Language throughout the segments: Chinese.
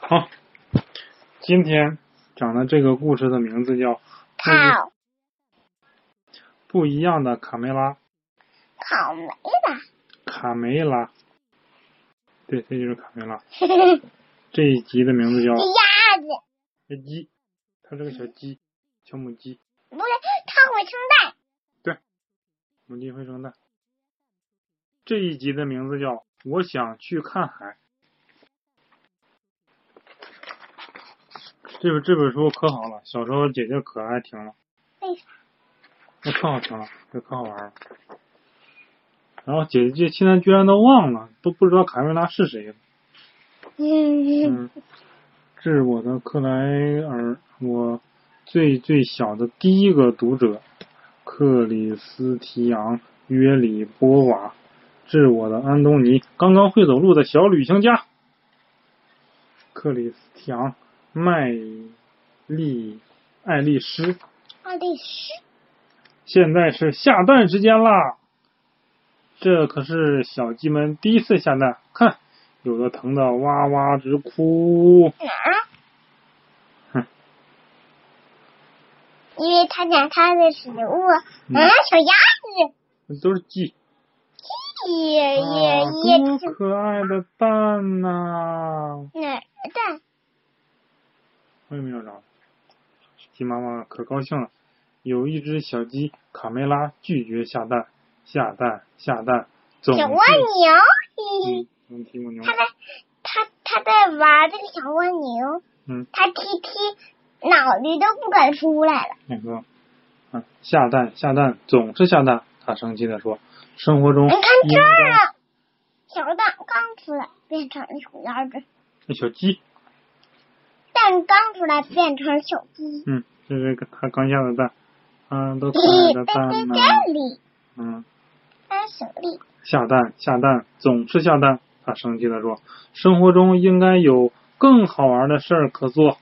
好，今天讲的这个故事的名字叫《考不一样的卡梅拉》。卡梅拉，卡梅拉，对，这就是卡梅拉。这一集的名字叫鸭子小鸡，它是个小鸡，小母鸡，不是，它会生蛋。对母鸡会生蛋。这一集的名字叫《我想去看海》。这本这本书可好了，小时候姐姐可爱听了。为啥？那可好听了，这可好玩了。然后姐姐现在居然都忘了，都不知道卡梅拉是谁了。嗯，嗯，这是我的克莱尔，我最最小的第一个读者，克里斯提昂·约里波瓦，这是我的安东尼，刚刚会走路的小旅行家，克里斯提昂·麦丽爱丽丝。爱丽丝，现在是下蛋时间啦！这可是小鸡们第一次下蛋，看，有的疼得哇哇直哭。哪儿？哼，因为他讲他的食物。嗯啊，小鸭子，那都是鸡也也啊，也多可爱的蛋呐、哪儿的？我也没有找。鸡妈妈可高兴了，有一只小鸡卡梅拉拒绝下蛋，下蛋下蛋，总是小蜗牛，嘿嘿嗯，能听过牛。它在它它在玩这个小蜗牛，嗯，它踢踢脑袋都不敢出来了。你说，嗯，下蛋下蛋总是下蛋，他生气的说，生活中你看这儿小蛋刚出来变成了小鸭子，那小鸡，蛋刚出来变成小鸡。嗯，这是个他刚下的蛋，嗯，都可爱咦，的在在蛋呐、这里，嗯，它手里下蛋下蛋总是下蛋，他生气的说，生活中应该有更好玩的事儿可做。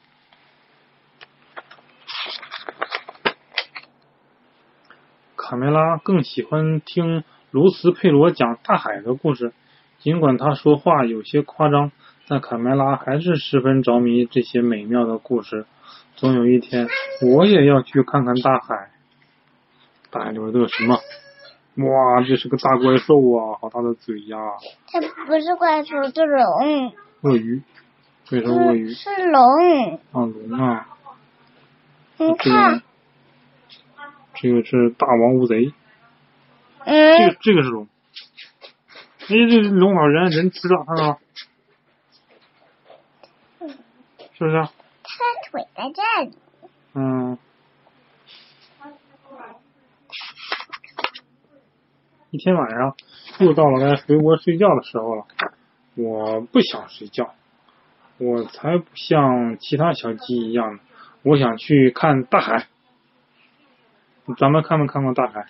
卡梅拉更喜欢听卢茨佩罗讲大海的故事，尽管他说话有些夸张，但卡梅拉还是十分着迷这些美妙的故事。总有一天，我也要去看看大海。大海里边都有什么？哇，这是个大怪兽啊，好大的嘴呀、它不是怪兽，是龙，鳄鱼，为什么鳄鱼？是是龙。啊，龙啊，你这看个，这个是大王乌贼，嗯这个嗯，这个是龙。哎，这龙把人人吃了，看到吗？是不是啊？它腿在这里。嗯。一天晚上，又到了该回国睡觉的时候了。我不想睡觉，我才不像其他小鸡一样呢。我想去看大海。咱们看没看过大海？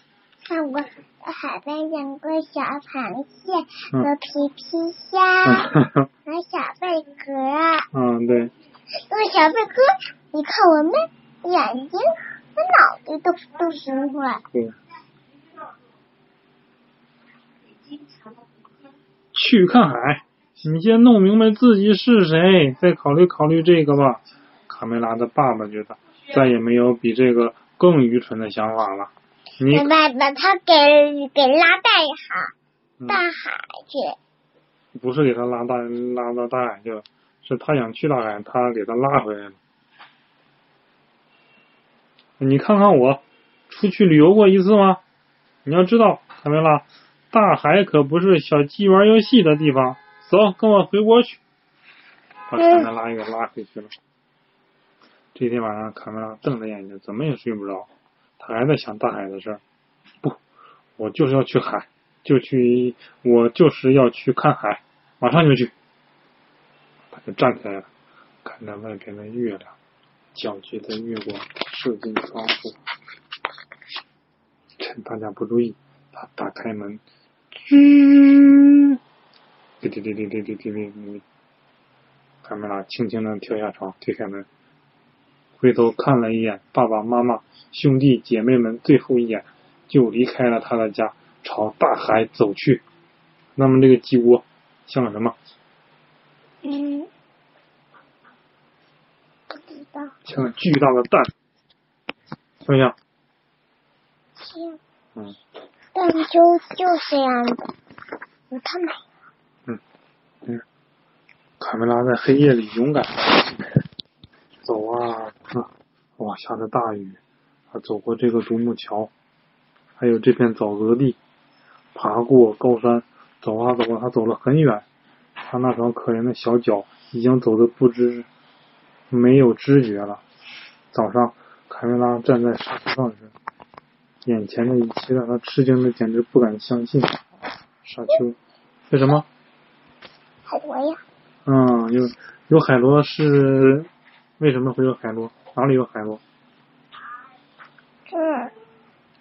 看过海边养过小螃蟹嗯和皮皮虾 和小贝壳。嗯，对，那个小贝壳，你看我们眼睛和脑袋都都伸出来。对。去看海，你先弄明白自己是谁，再考虑考虑这个吧。卡梅拉的爸爸觉得再也没有比这个更愚蠢的想法了。你爸爸把他给给拉大海嗯大海去。不是给他拉大拉到大海去了，是他想去大海，他给他拉回来了。你看看我，出去旅游过一次吗？你要知道，卡梅拉，大海可不是小鸡玩游戏的地方。走，跟我回国去。把卡梅拉给拉回去了。这天晚上，卡梅拉瞪着眼睛，怎么也睡不着。他还在想大海的事儿。不，我就是要去海，就去，我就是要去看海，马上就去。就站起来了，看着外边的月亮，皎洁的月光射进窗户。趁大家不注意，他打开门，吱，滴滴滴滴滴滴滴滴，卡梅拉轻轻的跳下床，推开门，回头看了一眼爸爸妈妈、兄弟姐妹们，最后一眼就离开了他的家，朝大海走去。那么这个鸡窝像什么？嗯，的。像个巨大的蛋，像不像？行，嗯，但就就这样的，有它美。卡梅拉在黑夜里勇敢地走啊啊！哇，下着大雨，他走过这个独木桥，还有这片沼泽地，爬过高山，走啊走啊，他走了很远。他那双可怜的小脚已经走的不知没有知觉了。早上，卡梅拉站在沙丘上时，眼前的一切让他吃惊的简直不敢相信。沙丘，为什么？海螺呀，嗯，有有海螺是为什么会有海螺？哪里有海螺？这儿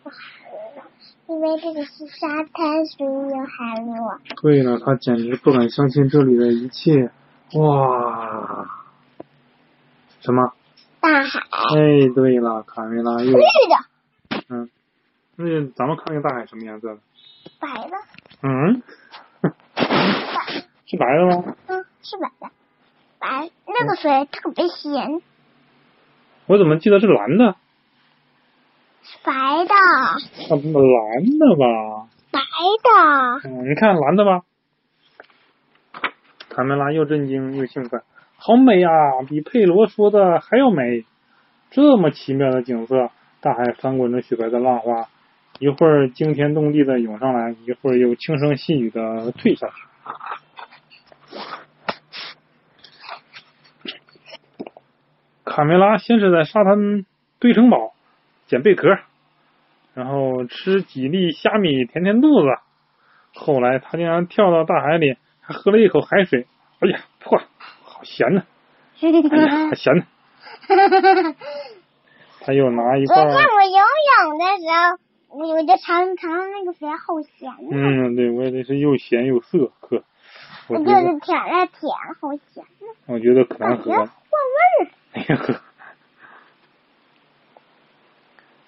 有海螺，因为这个是沙滩，所以有海螺。对了，他简直不敢相信这里的一切。哇！什么？大海，哎，对了，卡梅拉又绿的，嗯，那咱们看看大海什么颜色的？白的，嗯，白，是白的吗？嗯，是白的，白。那个水特别咸，我怎么记得是蓝的？是白的，啊，蓝的吧？白的。嗯，你看蓝的吧？卡梅拉又震惊又兴奋，好美呀、比佩罗说的还要美！这么奇妙的景色，大海翻滚着雪白的浪花，一会儿惊天动地的涌上来，一会儿又轻声细语的退下去。卡梅拉先是在沙滩堆城堡，捡贝壳，然后吃几粒虾米填填肚子。后来他竟然跳到大海里，还喝了一口海水。哎呀，破，好咸呐！哎呀，好咸呐！他又拿一昨块儿，天我游泳的时候，我我就尝尝那个水好咸呢，嗯，对，我也得是又咸又涩，可我我觉得就是舔了舔，好咸呢，我觉得可难喝换味儿。哎呀呵，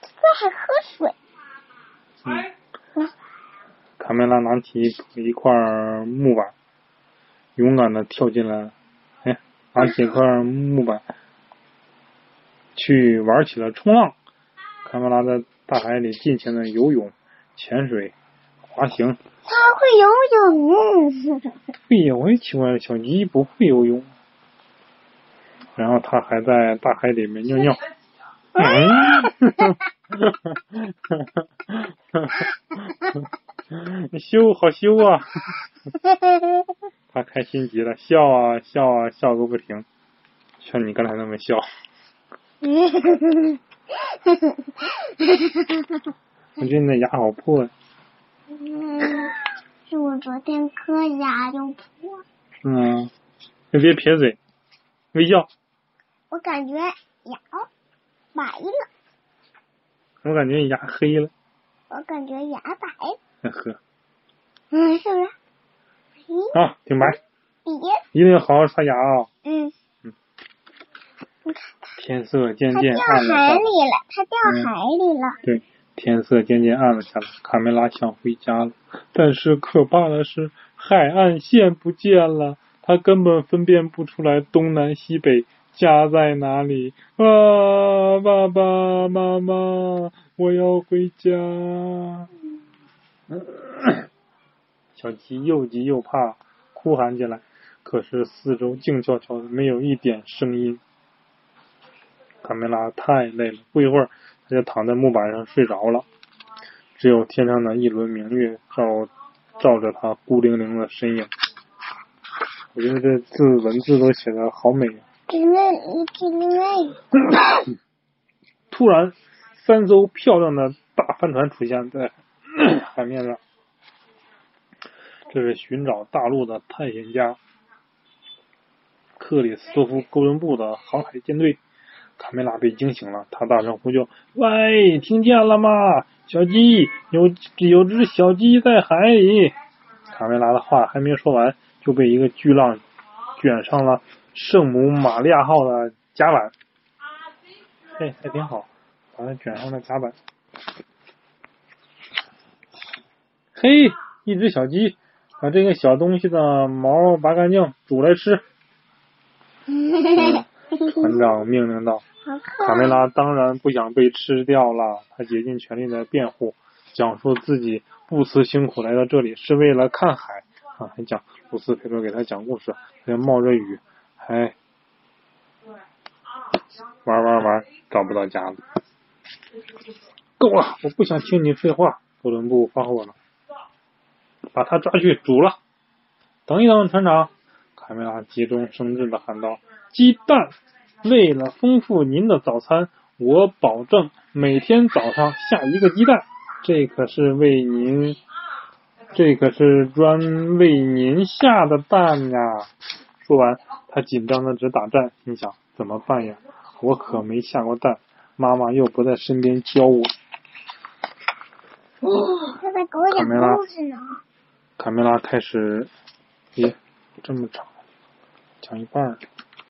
这还喝水，嗯，卡梅拉拿起一块木板，勇敢的跳进了，哎，拿起一块木板去玩起了冲浪。卡梅拉在大海里尽情的游泳、潜水、滑行。他会游泳。对呀，我也奇怪，小鸡不会游泳。然后他还在大海里面尿尿。嗯，羞，好羞啊！他开心极了，笑啊笑啊笑个不停，像你刚才那么笑。我觉得你的牙好破呀。嗯，是我昨天磕牙就破，嗯，你别撇嘴，微笑。我感觉牙白了，我感觉你牙黑了。我感觉牙白呵，嗯，是不是？咦，啊，挺白，一定要好好刷牙啊！嗯嗯，天色渐渐暗了下来。海里了，它掉嗯海里了。对，天色渐渐暗了下来，卡梅拉想回家了，但是可怕的是海岸线不见了，他根本分辨不出来东南西北，家在哪里啊！爸爸妈妈，我要回家。小鸡又急又怕，哭喊起来。可是四周静悄悄的，没有一点声音。卡梅拉太累了，不一会儿，他就躺在木板上睡着了。只有天上的一轮明月照照着他孤零零的身影。我觉得这字文字都写的好美啊！突然，三艘漂亮的大帆船出现在 海面上，这是寻找大陆的探险家克里斯托夫·哥伦布的航海舰队。卡梅拉被惊醒了，他大声呼救：“喂，听见了吗？小鸡，有有只小鸡在海里！”卡梅拉的话还没说完，就被一个巨浪卷上了圣母玛利亚号的甲板。哎，还挺好，把它卷上了甲板。嘿，一只小鸡，把这个小东西的毛拔干净，煮来吃。嗯船长命令道。卡梅拉当然不想被吃掉了，他竭尽全力的辩护，讲述自己不辞辛苦来到这里是为了看海啊，还讲鲁斯佩罗给他讲故事，还冒着雨，哎玩玩玩，找不到家了。够了，我不想听你废话。哥伦布发火了，把他抓去煮了。等一等，船长，卡梅拉急中生智的喊道：“鸡蛋。”为了丰富您的早餐，我保证每天早上下一个鸡蛋。这可是为您，这可是专为您下的蛋呀！说完，他紧张的直打颤，心想：怎么办呀？我可没下过蛋，妈妈又不在身边教我。他在给我讲故事呢。卡梅拉开始，咦，这么长，讲一半。